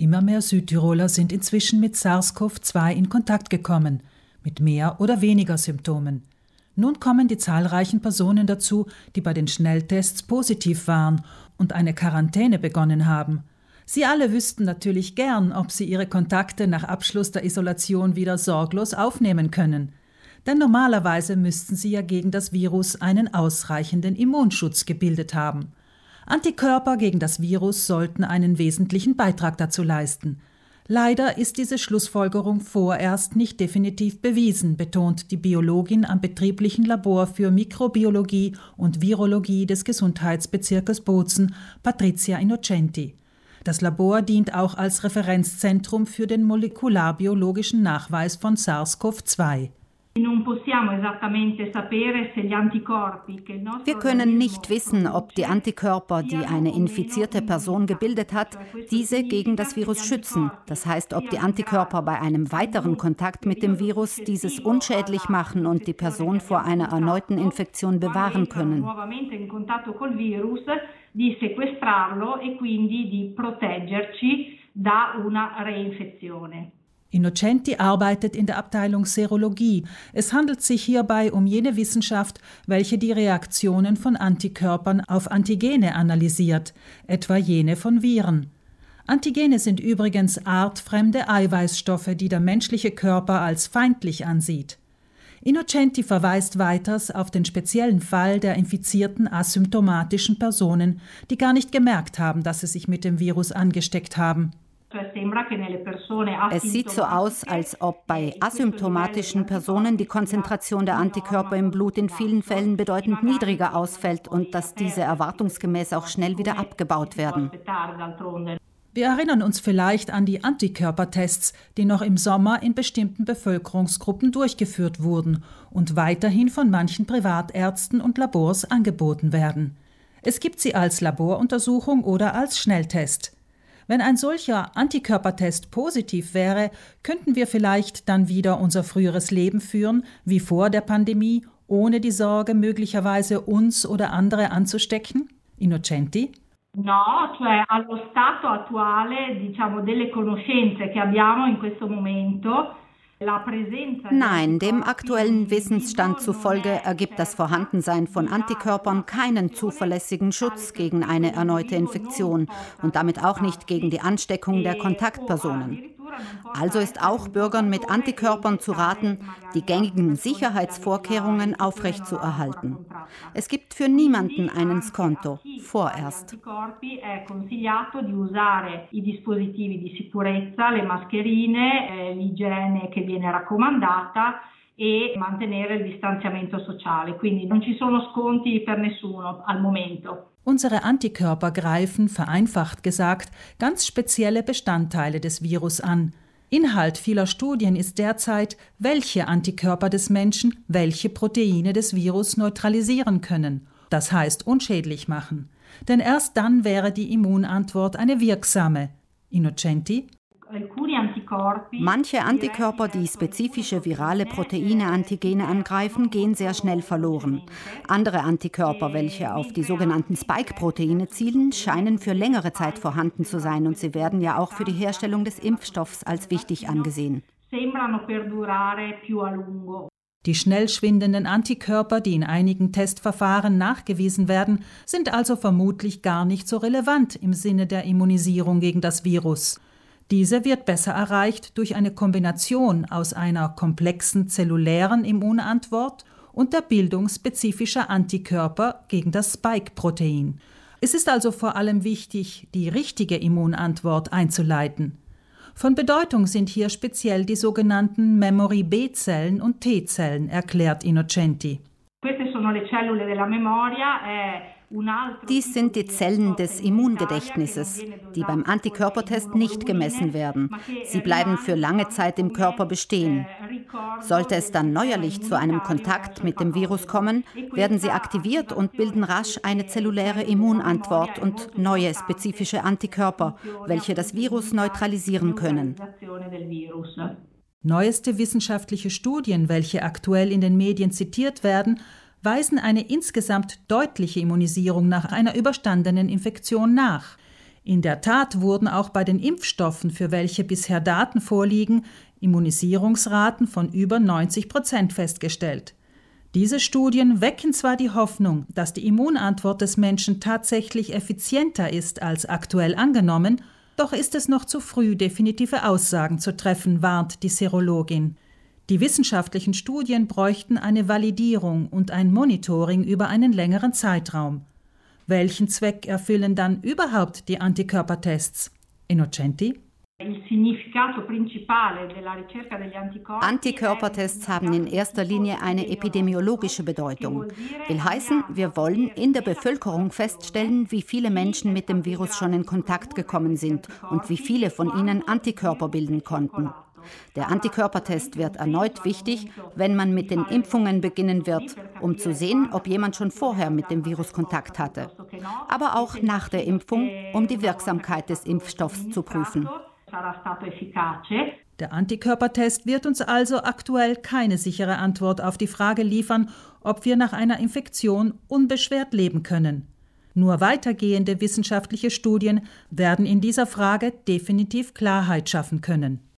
Immer mehr Südtiroler sind inzwischen mit SARS-CoV-2 in Kontakt gekommen, mit mehr oder weniger Symptomen. Nun kommen die zahlreichen Personen dazu, die bei den Schnelltests positiv waren und eine Quarantäne begonnen haben. Sie alle wüssten natürlich gern, ob sie ihre Kontakte nach Abschluss der Isolation wieder sorglos aufnehmen können. Denn normalerweise müssten sie ja gegen das Virus einen ausreichenden Immunschutz gebildet haben. Antikörper gegen das Virus sollten einen wesentlichen Beitrag dazu leisten. Leider ist diese Schlussfolgerung vorerst nicht definitiv bewiesen, betont die Biologin am betrieblichen Labor für Mikrobiologie und Virologie des Gesundheitsbezirkes Bozen, Patricia Innocenti. Das Labor dient auch als Referenzzentrum für den molekularbiologischen Nachweis von SARS-CoV-2. Wir können nicht wissen, ob die Antikörper, die eine infizierte Person gebildet hat, diese gegen das Virus schützen. Das heißt, ob die Antikörper bei einem weiteren Kontakt mit dem Virus dieses unschädlich machen und die Person vor einer erneuten Infektion bewahren können. di sequestrarlo e quindi di proteggerci da una reinfezione. Innocenti arbeitet in der Abteilung Serologie. Es handelt sich hierbei um jene Wissenschaft, welche die Reaktionen von Antikörpern auf Antigene analysiert, etwa jene von Viren. Antigene sind übrigens artfremde Eiweißstoffe, die der menschliche Körper als feindlich ansieht. Innocenti verweist weiters auf den speziellen Fall der infizierten asymptomatischen Personen, die gar nicht gemerkt haben, dass sie sich mit dem Virus angesteckt haben. Es sieht so aus, als ob bei asymptomatischen Personen die Konzentration der Antikörper im Blut in vielen Fällen bedeutend niedriger ausfällt und dass diese erwartungsgemäß auch schnell wieder abgebaut werden. Wir erinnern uns vielleicht an die Antikörpertests, die noch im Sommer in bestimmten Bevölkerungsgruppen durchgeführt wurden und weiterhin von manchen Privatärzten und Labors angeboten werden. Es gibt sie als Laboruntersuchung oder als Schnelltest. Wenn ein solcher Antikörpertest positiv wäre, könnten wir vielleicht dann wieder unser früheres Leben führen, wie vor der Pandemie, ohne die Sorge, möglicherweise uns oder andere anzustecken? Innocenti? No, cioè allo stato attuale, diciamo, delle conoscenze che abbiamo in questo momento, Nein, dem aktuellen Wissensstand zufolge ergibt das Vorhandensein von Antikörpern keinen zuverlässigen Schutz gegen eine erneute Infektion und damit auch nicht gegen die Ansteckung der Kontaktpersonen. Also ist auch Bürgern mit Antikörpern zu raten, die gängigen Sicherheitsvorkehrungen aufrechtzuerhalten. Es gibt für niemanden einen Skonto, vorerst. E mantenere il distanziamento sociale. Quindi non ci sono sconti per nessuno al momento. Unsere Antikörper greifen, vereinfacht gesagt, ganz spezielle Bestandteile des Virus an. Inhalt vieler Studien ist derzeit, welche Antikörper des Menschen welche Proteine des Virus neutralisieren können, das heißt unschädlich machen. Denn erst dann wäre die Immunantwort eine wirksame. Innocenti Manche Antikörper, die spezifische virale Proteine, Antigene angreifen, gehen sehr schnell verloren. Andere Antikörper, welche auf die sogenannten Spike-Proteine zielen, scheinen für längere Zeit vorhanden zu sein und sie werden ja auch für die Herstellung des Impfstoffs als wichtig angesehen. Die schnell schwindenden Antikörper, die in einigen Testverfahren nachgewiesen werden, sind also vermutlich gar nicht so relevant im Sinne der Immunisierung gegen das Virus. Diese wird besser erreicht durch eine Kombination aus einer komplexen zellulären Immunantwort und der Bildung spezifischer Antikörper gegen das Spike-Protein. Es ist also vor allem wichtig, die richtige Immunantwort einzuleiten. Von Bedeutung sind hier speziell die sogenannten Memory B-Zellen und T-Zellen, erklärt Innocenti. Queste sono le cellule della memoria. Eh dies sind die Zellen des Immungedächtnisses, die beim Antikörpertest nicht gemessen werden. Sie bleiben für lange Zeit im Körper bestehen. Sollte es dann neuerlich zu einem Kontakt mit dem Virus kommen, werden sie aktiviert und bilden rasch eine zelluläre Immunantwort und neue spezifische Antikörper, welche das Virus neutralisieren können. Neueste wissenschaftliche Studien, welche aktuell in den Medien zitiert werden, weisen eine insgesamt deutliche Immunisierung nach einer überstandenen Infektion nach. In der Tat wurden auch bei den Impfstoffen, für welche bisher Daten vorliegen, Immunisierungsraten von über 90 Prozent festgestellt. Diese Studien wecken zwar die Hoffnung, dass die Immunantwort des Menschen tatsächlich effizienter ist als aktuell angenommen, doch ist es noch zu früh, definitive Aussagen zu treffen, warnt die Serologin. Die wissenschaftlichen Studien bräuchten eine Validierung und ein Monitoring über einen längeren Zeitraum. Welchen Zweck erfüllen dann überhaupt die Antikörpertests? Innocenti? Antikörpertests haben in erster Linie eine epidemiologische Bedeutung. Will heißen, wir wollen in der Bevölkerung feststellen, wie viele Menschen mit dem Virus schon in Kontakt gekommen sind und wie viele von ihnen Antikörper bilden konnten. Der Antikörpertest wird erneut wichtig, wenn man mit den Impfungen beginnen wird, um zu sehen, ob jemand schon vorher mit dem Virus Kontakt hatte. Aber auch nach der Impfung, um die Wirksamkeit des Impfstoffs zu prüfen. Der Antikörpertest wird uns also aktuell keine sichere Antwort auf die Frage liefern, ob wir nach einer Infektion unbeschwert leben können. Nur weitergehende wissenschaftliche Studien werden in dieser Frage definitiv Klarheit schaffen können.